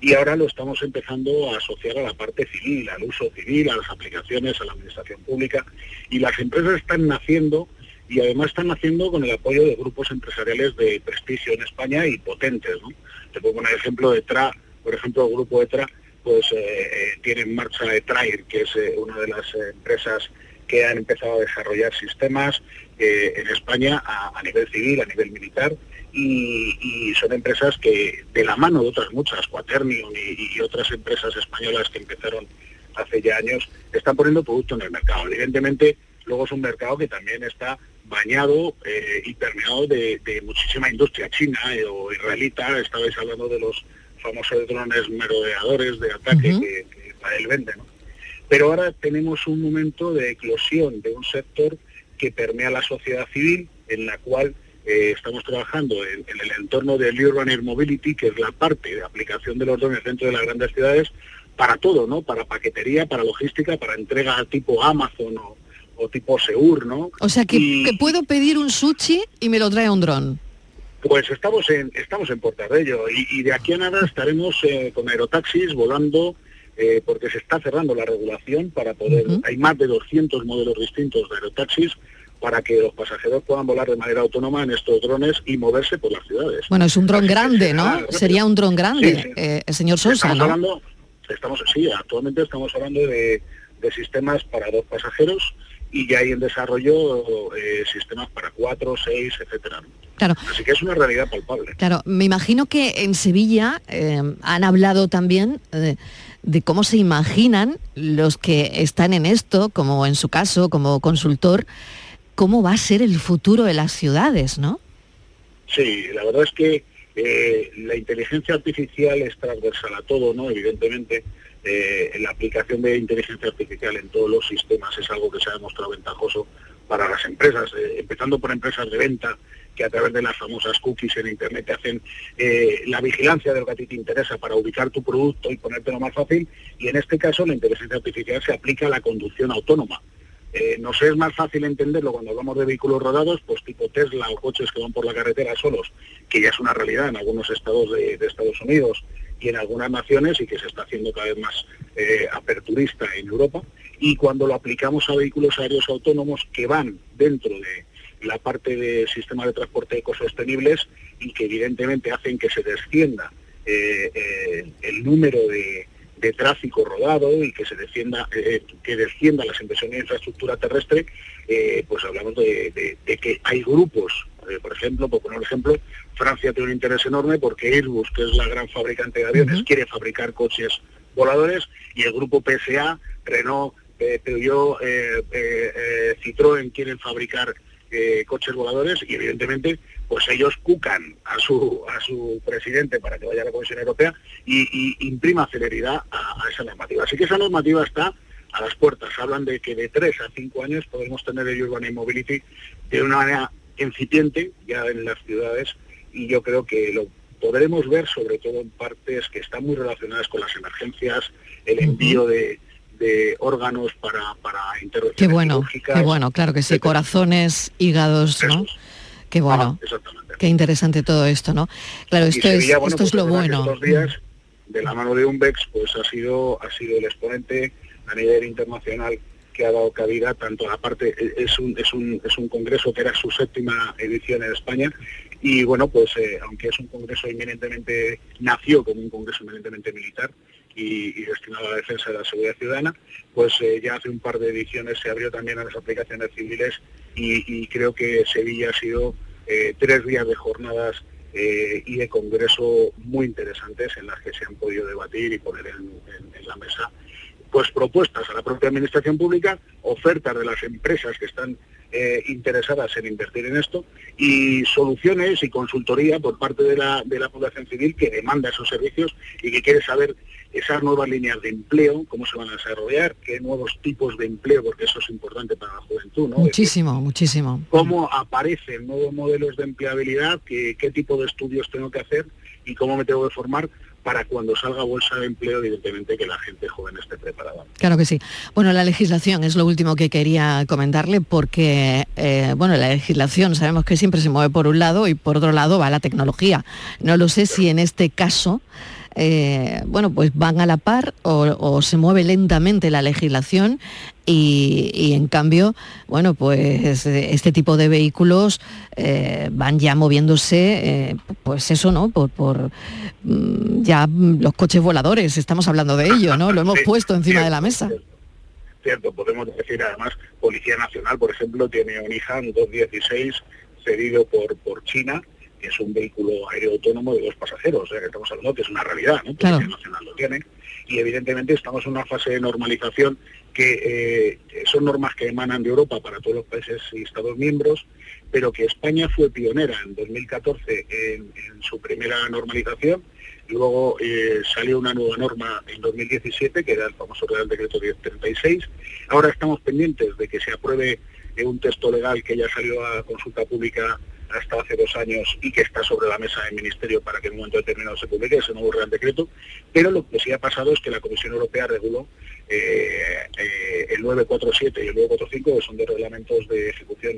y ahora lo estamos empezando a asociar a la parte civil, al uso civil, a las aplicaciones, a la administración pública y las empresas están naciendo y además están naciendo con el apoyo de grupos empresariales de prestigio en España y potentes. Te pongo un ejemplo de TRA, por ejemplo, el grupo ETRA pues eh, eh, tiene en marcha ETRAIR, que es eh, una de las empresas que han empezado a desarrollar sistemas eh, en España a, nivel civil, a nivel militar, y, son empresas que, de la mano de otras muchas, Quaternium y, otras empresas españolas que empezaron hace ya años, están poniendo producto en el mercado. Evidentemente, luego es un mercado que también está bañado y permeado de, de muchísima industria china eh, o israelita. Estabais hablando de los famosos drones merodeadores de ataque que, que Israel vende. ¿no? Pero ahora tenemos un momento de eclosión de un sector que permea la sociedad civil, en la cual eh, estamos trabajando en, en el entorno del Urban Air Mobility, que es la parte de aplicación de los drones dentro de las grandes ciudades, para todo, ¿no? Para paquetería, para logística, para entrega tipo Amazon o, o tipo Seur, ¿no? O sea, que, Y- que puedo pedir un sushi y me lo trae un dron. Pues estamos en estamos en puertas de ello y, y de aquí a nada estaremos eh, con aerotaxis volando eh, porque se está cerrando la regulación para poder hay más de 200 modelos distintos de aerotaxis para que los pasajeros puedan volar de manera autónoma en estos drones y moverse por las ciudades. Bueno, es un dron grande, ¿no? Sería un dron grande, Sí, sí. eh, el señor Sosa, estamos ¿no? hablando estamos sí actualmente estamos hablando de, de sistemas para dos pasajeros y ya hay en desarrollo eh, sistemas para cuatro, seis, etcétera. Claro. Así que es una realidad palpable. Claro, me imagino que en Sevilla eh, han hablado también eh, de cómo se imaginan los que están en esto, como en su caso, como consultor, cómo va a ser el futuro de las ciudades, ¿no? Sí, la verdad es que eh, la inteligencia artificial es transversal a todo, ¿no? Evidentemente, eh, la aplicación de inteligencia artificial en todos los sistemas es algo que se ha demostrado ventajoso para las empresas, eh, empezando por empresas de venta que a través de las famosas cookies en Internet te hacen eh, la vigilancia de lo que a ti te interesa para ubicar tu producto y ponértelo más fácil. Y en este caso la inteligencia artificial se aplica a la conducción autónoma. Eh, nos es más fácil entenderlo cuando hablamos de vehículos rodados, pues tipo Tesla o coches que van por la carretera solos, que ya es una realidad en algunos estados de, Estados Unidos y en algunas naciones y que se está haciendo cada vez más eh, aperturista en Europa. y cuando lo aplicamos a vehículos aéreos autónomos que van dentro de la parte de sistemas de transporte ecosostenibles y que evidentemente hacen que se descienda eh, eh, el número de, de tráfico rodado y que se defienda eh, que descienda las inversiones en infraestructura terrestre, pues hablamos de, de- de que hay grupos, por ejemplo, por poner un ejemplo, Francia tiene un interés enorme porque Airbus, que es la gran fabricante de aviones, quiere fabricar coches voladores y el grupo PSA, Renault, Peugeot, Citroën quieren fabricar eh, coches voladores y evidentemente pues ellos cucan a su a su presidente para que vaya a la Comisión Europea y, y imprima celeridad a, a esa normativa. Así que esa normativa está a las puertas. Hablan de que de tres a cinco años podemos tener el Urban Air Mobility de una manera incipiente ya en las ciudades y yo creo que lo podremos ver sobre todo en partes que están muy relacionadas con las emergencias, el envío de, de órganos para, para intervenciones Qué bueno, qué bueno, claro que sí, corazones, hígados, ¿no? Qué bueno, Exactamente. qué interesante todo esto, ¿no? Claro, esto es, bueno, esto es pues lo es que bueno. Estos días, de la mano de Umbex, pues ha sido, ha sido el exponente a nivel internacional que ha dado cabida tanto a la parte, es un, es un, es un congreso que era su séptima edición en España y bueno, pues eh, aunque es un congreso eminentemente, nació como un congreso eminentemente militar y, destinado a la defensa de la seguridad ciudadana, pues eh, ya hace un par de ediciones se abrió también a las aplicaciones civiles y, creo que Sevilla ha sido eh, tres días de jornadas eh, y de congreso muy interesantes en las que se han podido debatir y poner en, la mesa pues propuestas a la propia administración pública, ofertas de las empresas que están interesadas en invertir en esto y soluciones y consultoría por parte de la, de la población civil que demanda esos servicios y que quiere saber esas nuevas líneas de empleo, cómo se van a desarrollar, qué nuevos tipos de empleo, porque eso es importante para la juventud, ¿no? Muchísimo, muchísimo. cómo aparecen nuevos modelos de empleabilidad, qué, qué tipo de estudios tengo que hacer y cómo me tengo que formar para cuando salga bolsa de empleo, evidentemente que la gente joven esté preparada. Claro que sí. Bueno, la legislación es lo último que quería comentarle porque, eh, bueno, la legislación sabemos que siempre se mueve por un lado y por otro lado va la tecnología. No lo sé si en este caso, eh, bueno, pues van a la par o, o se mueve lentamente la legislación y, y, en cambio, bueno, pues este tipo de vehículos eh, van ya moviéndose, eh, pues eso, ¿no? Por, por mm, ya los coches voladores, estamos hablando de ello, ¿no? Lo hemos Sí, puesto encima de la mesa. Cierto, podemos decir además, Policía Nacional, por ejemplo, tiene un IJAN 216 cedido por, por China, es un vehículo aéreo autónomo de dos pasajeros, o sea, que estamos hablando que es una realidad, ¿no? Claro. Nacional lo tiene. Y evidentemente estamos en una fase de normalización que eh, son normas que emanan de Europa para todos los países y Estados miembros, pero que España fue pionera en 2014 en, en su primera normalización. Luego eh, salió una nueva norma en 2017, que era el famoso Real Decreto 1036. Ahora estamos pendientes de que se apruebe un texto legal que ya salió a consulta pública hasta hace dos años y que está sobre la mesa del Ministerio para que en un momento determinado se publique ese nuevo Real Decreto. Pero lo que sí ha pasado es que la Comisión Europea reguló eh, eh, el 947 y el 945, que son dos reglamentos de ejecución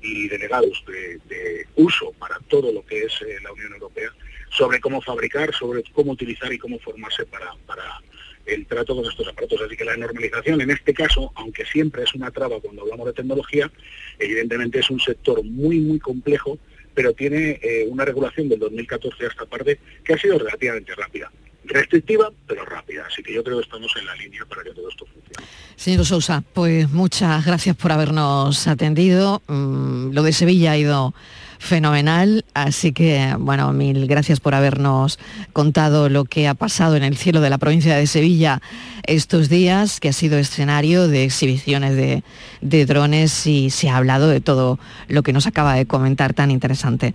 y, delegados de, de uso para todo lo que es eh, la Unión Europea, sobre cómo fabricar, sobre cómo utilizar y cómo formarse para, para el trato con estos aparatos. Así que la normalización, en este caso, aunque siempre es una traba cuando hablamos de tecnología, evidentemente es un sector muy, muy complejo, pero tiene eh, una regulación del 2014 a esta parte que ha sido relativamente rápida. Restrictiva, pero rápida. Así que yo creo que estamos en la línea para que todo esto funcione. Señor Sousa, pues muchas gracias por habernos atendido. Mm, lo de Sevilla ha ido fenomenal, así que bueno, mil gracias por habernos contado lo que ha pasado en el cielo de la provincia de Sevilla estos días, que ha sido escenario de exhibiciones de, de drones y se ha hablado de todo lo que nos acaba de comentar tan interesante.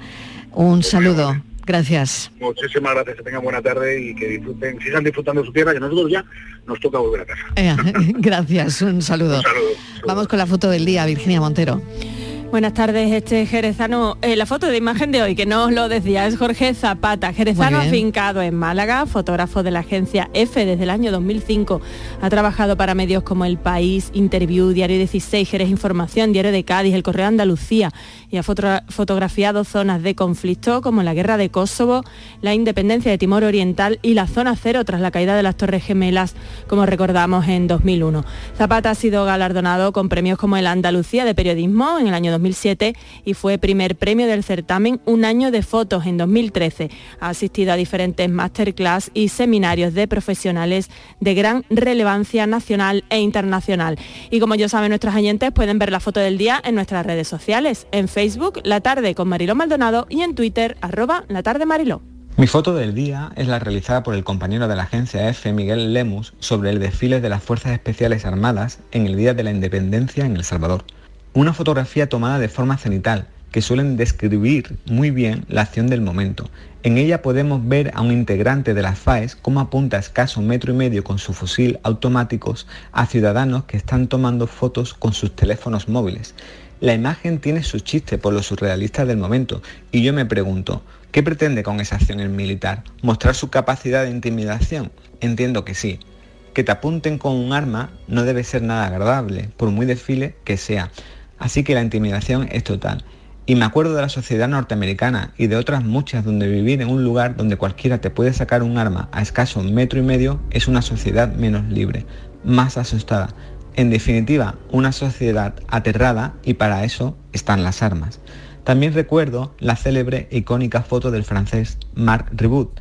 Un saludo, gracias. Muchísimas gracias, que tengan buena tarde y que disfruten, sigan disfrutando de su tierra, que nosotros ya nos toca volver a casa. Eh, gracias, un saludo. Un saludo. Vamos con la foto del día, Virginia Montero. Buenas tardes, este jerezano, eh, la foto de imagen de hoy, que no os lo decía, es Jorge Zapata, jerezano afincado en Málaga, fotógrafo de la agencia EFE desde el año 2005. Ha trabajado para medios como El País, Interview, Diario 16, Jerez Información, Diario de Cádiz, El Correo Andalucía y ha foto- fotografiado zonas de conflicto como la guerra de Kosovo, la independencia de Timor Oriental y la zona cero tras la caída de las Torres Gemelas, como recordamos en 2001. Zapata ha sido galardonado con premios como el Andalucía de Periodismo en el año 2007 y fue primer premio del certamen Un año de fotos en 2013. Ha asistido a diferentes masterclass y seminarios de profesionales de gran relevancia nacional e internacional. Y como ya saben nuestros oyentes, pueden ver la foto del día en nuestras redes sociales, en Facebook, La Tarde con Mariló Maldonado y en Twitter, arroba La Tarde Mariló. Mi foto del día es la realizada por el compañero de la agencia EFE, Miguel Lemus, sobre el desfile de las Fuerzas Especiales Armadas en el Día de la Independencia en El Salvador. Una fotografía tomada de forma cenital, que suelen describir muy bien la acción del momento. En ella podemos ver a un integrante de las FAES cómo apunta a escaso metro y medio con su fusil automáticos a ciudadanos que están tomando fotos con sus teléfonos móviles. La imagen tiene su chiste por lo surrealista del momento y yo me pregunto, ¿qué pretende con esa acción el militar? ¿Mostrar su capacidad de intimidación? Entiendo que sí. Que te apunten con un arma no debe ser nada agradable, por muy desfile que sea. Así que la intimidación es total. Y me acuerdo de la sociedad norteamericana y de otras muchas donde vivir en un lugar donde cualquiera te puede sacar un arma a escaso metro y medio es una sociedad menos libre, más asustada. En definitiva, una sociedad aterrada y para eso están las armas. También recuerdo la célebre e icónica foto del francés Marc Ribot,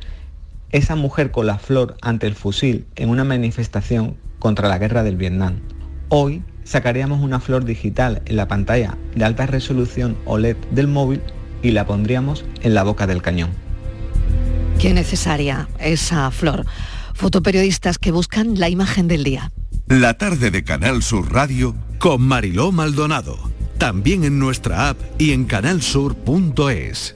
esa mujer con la flor ante el fusil en una manifestación contra la guerra del Vietnam. Hoy sacaríamos una flor digital en la pantalla de alta resolución OLED del móvil y la pondríamos en la boca del cañón. Qué necesaria esa flor. Fotoperiodistas que buscan la imagen del día. La tarde de Canal Sur Radio con Mariló Maldonado. También en nuestra app y en canalsur.es.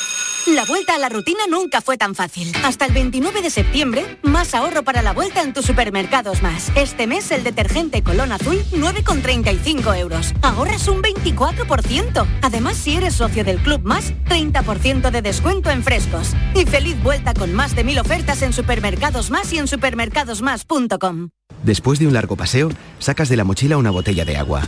La vuelta a la rutina nunca fue tan fácil. Hasta el 29 de septiembre, más ahorro para la vuelta en tus supermercados más. Este mes el detergente Colón Azul 9,35 euros. Ahorras un 24%. Además, si eres socio del Club Más, 30% de descuento en frescos. Y feliz vuelta con más de mil ofertas en supermercados más y en supermercadosmás.com. Después de un largo paseo, sacas de la mochila una botella de agua.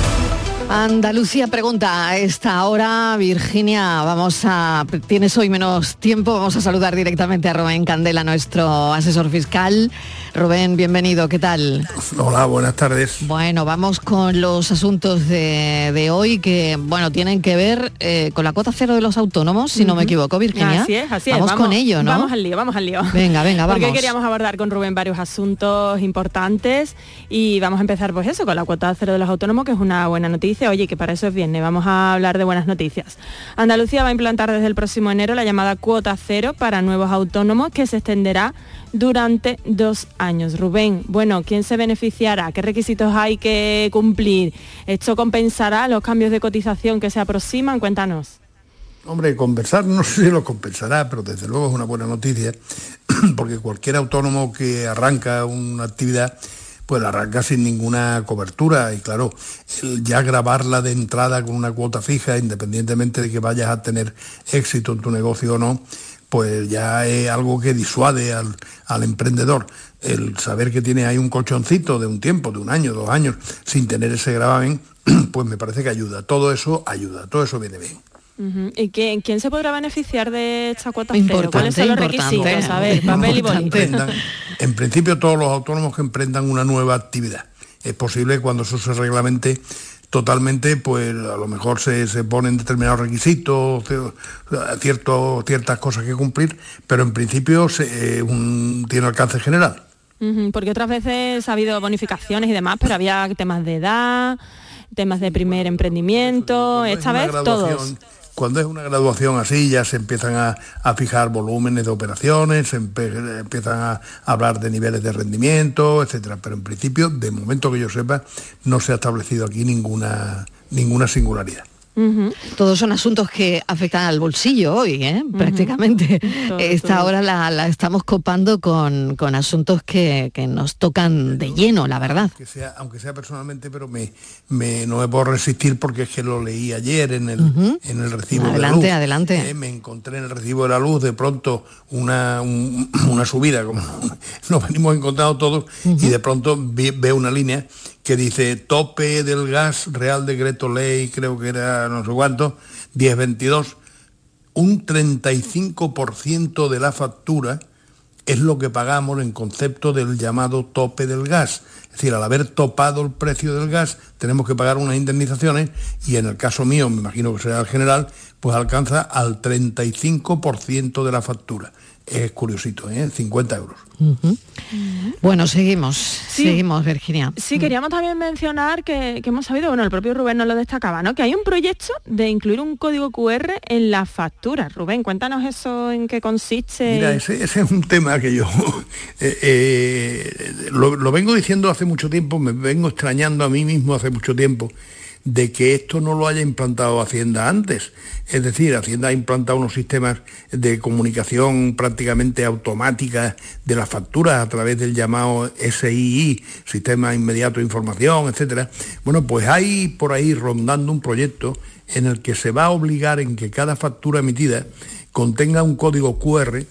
Andalucía pregunta a esta hora, Virginia, vamos a, tienes hoy menos tiempo, vamos a saludar directamente a Rubén Candela, nuestro asesor fiscal. Rubén, bienvenido, ¿qué tal? Hola, buenas tardes. Bueno, vamos con los asuntos de, de hoy que, bueno, tienen que ver eh, con la cuota cero de los autónomos, si no me equivoco, Virginia. Así es, así es. Vamos, con ello, ¿no? Vamos al lío, vamos al lío. Venga, venga, Porque vamos. queríamos abordar con Rubén varios asuntos importantes y vamos a empezar pues eso, con la cuota cero de los autónomos, que es una buena noticia. Oye, que para eso es viernes, vamos a hablar de buenas noticias. Andalucía va a implantar desde el próximo enero la llamada cuota cero para nuevos autónomos que se extenderá durante dos años. Rubén, bueno, ¿quién se beneficiará? ¿Qué requisitos hay que cumplir? ¿Esto compensará los cambios de cotización que se aproximan? Cuéntanos. Hombre, compensar no sé si lo compensará, pero desde luego es una buena noticia, porque cualquier autónomo que arranca una actividad, pues la arranca sin ninguna cobertura y claro, el ya grabarla de entrada con una cuota fija, independientemente de que vayas a tener éxito en tu negocio o no, pues ya es algo que disuade al, al emprendedor. El saber que tiene ahí un colchoncito de un tiempo, de un año, dos años, sin tener ese gravamen, pues me parece que ayuda. Todo eso ayuda, todo eso viene bien. ¿Y quién, quién se podrá beneficiar de esta cuota cero? ¿Cuáles son los requisitos? A ver, papel y boli. en principio todos los autónomos que emprendan una nueva actividad. Es posible cuando eso se reglamente totalmente, pues a lo mejor se, se ponen determinados requisitos, cierto- ciertas cosas que cumplir, pero en principio se- eh, un- tiene alcance general. Porque otras veces ha habido bonificaciones y demás, pero había temas de edad, temas de primer emprendimiento, esta vez todos. Cuando es una graduación así, ya se empiezan a, a fijar volúmenes de operaciones, se empiezan a hablar de niveles de rendimiento, etcétera. Pero en principio, de momento que yo sepa, no se ha establecido aquí ninguna, ninguna singularidad. Todos son asuntos que afectan al bolsillo hoy, ¿eh? prácticamente. Todo, Esta todo. hora la, la estamos copando con, con asuntos que, que nos tocan de lleno, la verdad. Que sea, aunque sea personalmente, pero me, me- no me puedo resistir porque es que lo leí ayer en el, en el recibo de la Adelante, luz. adelante. Eh, me encontré en el recibo de la luz de pronto una, un- una subida, como nos venimos encontrando todos, y de pronto veo una línea que dice tope del gas, Real Decreto Ley, creo que era no sé cuánto, 1022, un 35% de la factura es lo que pagamos en concepto del llamado tope del gas. Es decir, al haber topado el precio del gas, tenemos que pagar unas indemnizaciones y en el caso mío, me imagino que será el general, pues alcanza al 35% de la factura. Es curiosito, ¿eh? 50 euros. Bueno, seguimos, seguimos, Virginia. Sí, queríamos también mencionar que, que hemos sabido, bueno, el propio Rubén nos lo destacaba, ¿no? Que hay un proyecto de incluir un código QR en las facturas. Rubén, cuéntanos eso, en qué consiste. Mira, ese, ese es un tema que yo eh, eh, lo, lo vengo diciendo hace mucho tiempo, me vengo extrañando a mí mismo hace mucho tiempo de que esto no lo haya implantado Hacienda antes. Es decir, Hacienda ha implantado unos sistemas de comunicación prácticamente automática de las facturas a través del llamado SII, Sistema Inmediato de Información, etcétera. Bueno, pues hay por ahí rondando un proyecto en el que se va a obligar en que cada factura emitida contenga un código QR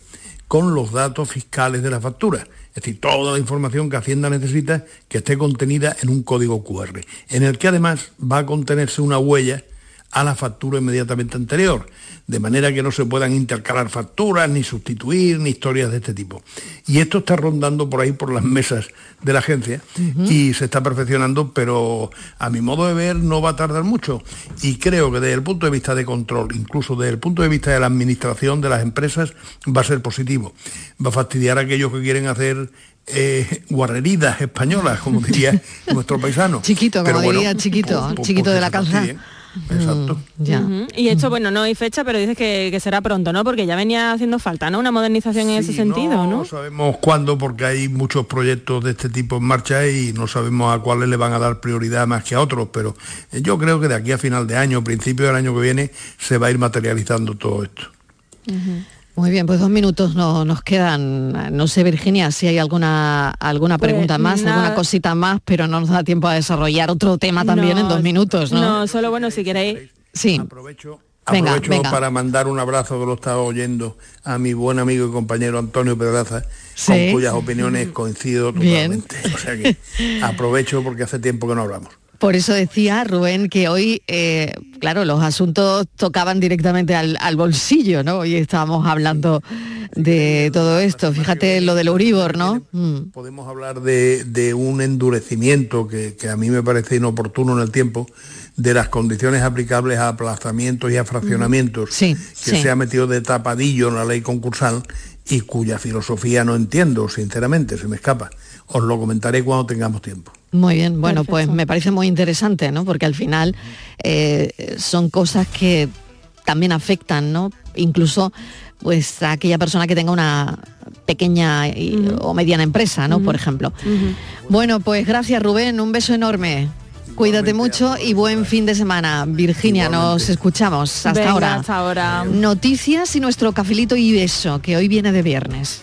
con los datos fiscales de la factura. Es decir, toda la información que Hacienda necesita que esté contenida en un código QR, en el que además va a contenerse una huella a la factura inmediatamente anterior, de manera que no se puedan intercalar facturas, ni sustituir, ni historias de este tipo. Y esto está rondando por ahí por las mesas de la agencia y se está perfeccionando, pero a mi modo de ver no va a tardar mucho. Y creo que desde el punto de vista de control, incluso desde el punto de vista de la administración de las empresas, va a ser positivo. Va a fastidiar a aquellos que quieren hacer eh, guarreridas españolas, como diría nuestro paisano. Chiquito, como Pero bueno, diría chiquito, chiquito de la calza. fastidien. Exacto. Ya. Ujú. Y esto, bueno, no hay fecha, pero dices que, que será pronto, ¿no? Porque ya venía haciendo falta, ¿no? Una modernización en ese sentido, ¿no? No sabemos cuándo porque hay muchos proyectos de este tipo en marcha y no sabemos a cuáles le van a dar prioridad más que a otros, pero eh, yo creo que de aquí a final de año, principio del año que viene, se va a ir materializando todo esto. Muy bien, pues dos minutos no, nos quedan. No sé, Virginia, si hay alguna alguna Pues pregunta más, nada. alguna cosita más, pero no nos da tiempo a desarrollar otro tema también en dos minutos, ¿no? No, solo bueno, si queréis. Sí. Aprovecho Venga, Aprovecho venga. para mandar un abrazo que lo estaba oyendo a mi buen amigo y compañero Antonio Pedraza, Sí. con cuyas opiniones coincido Bien. totalmente. O sea que aprovecho porque hace tiempo que no hablamos. Por eso decía Rubén que hoy, eh, claro, los asuntos tocaban directamente al, al bolsillo, ¿no? Hoy estábamos hablando de todo esto. Fíjate lo del Euribor, ¿no? Mm. Podemos hablar de, de un endurecimiento que, que a mí me parece inoportuno en el tiempo de las condiciones aplicables a aplazamientos y a fraccionamientos Sí, que sí. se ha metido de tapadillo en la ley concursal y cuya filosofía no entiendo, sinceramente, se me escapa. Os lo comentaré cuando tengamos tiempo. Muy bien, bueno, pues me parece muy interesante, ¿no? Porque al final eh, son cosas que también afectan, ¿no? Incluso pues a aquella persona que tenga una pequeña y- o mediana empresa, ¿no? Por ejemplo. Bueno, pues gracias Rubén, un beso enorme. Cuídate mucho y buen fin de semana. Virginia, nos escuchamos. Hasta Venga, ahora. hasta ahora. Noticias y nuestro cafelito y beso, que hoy viene de viernes.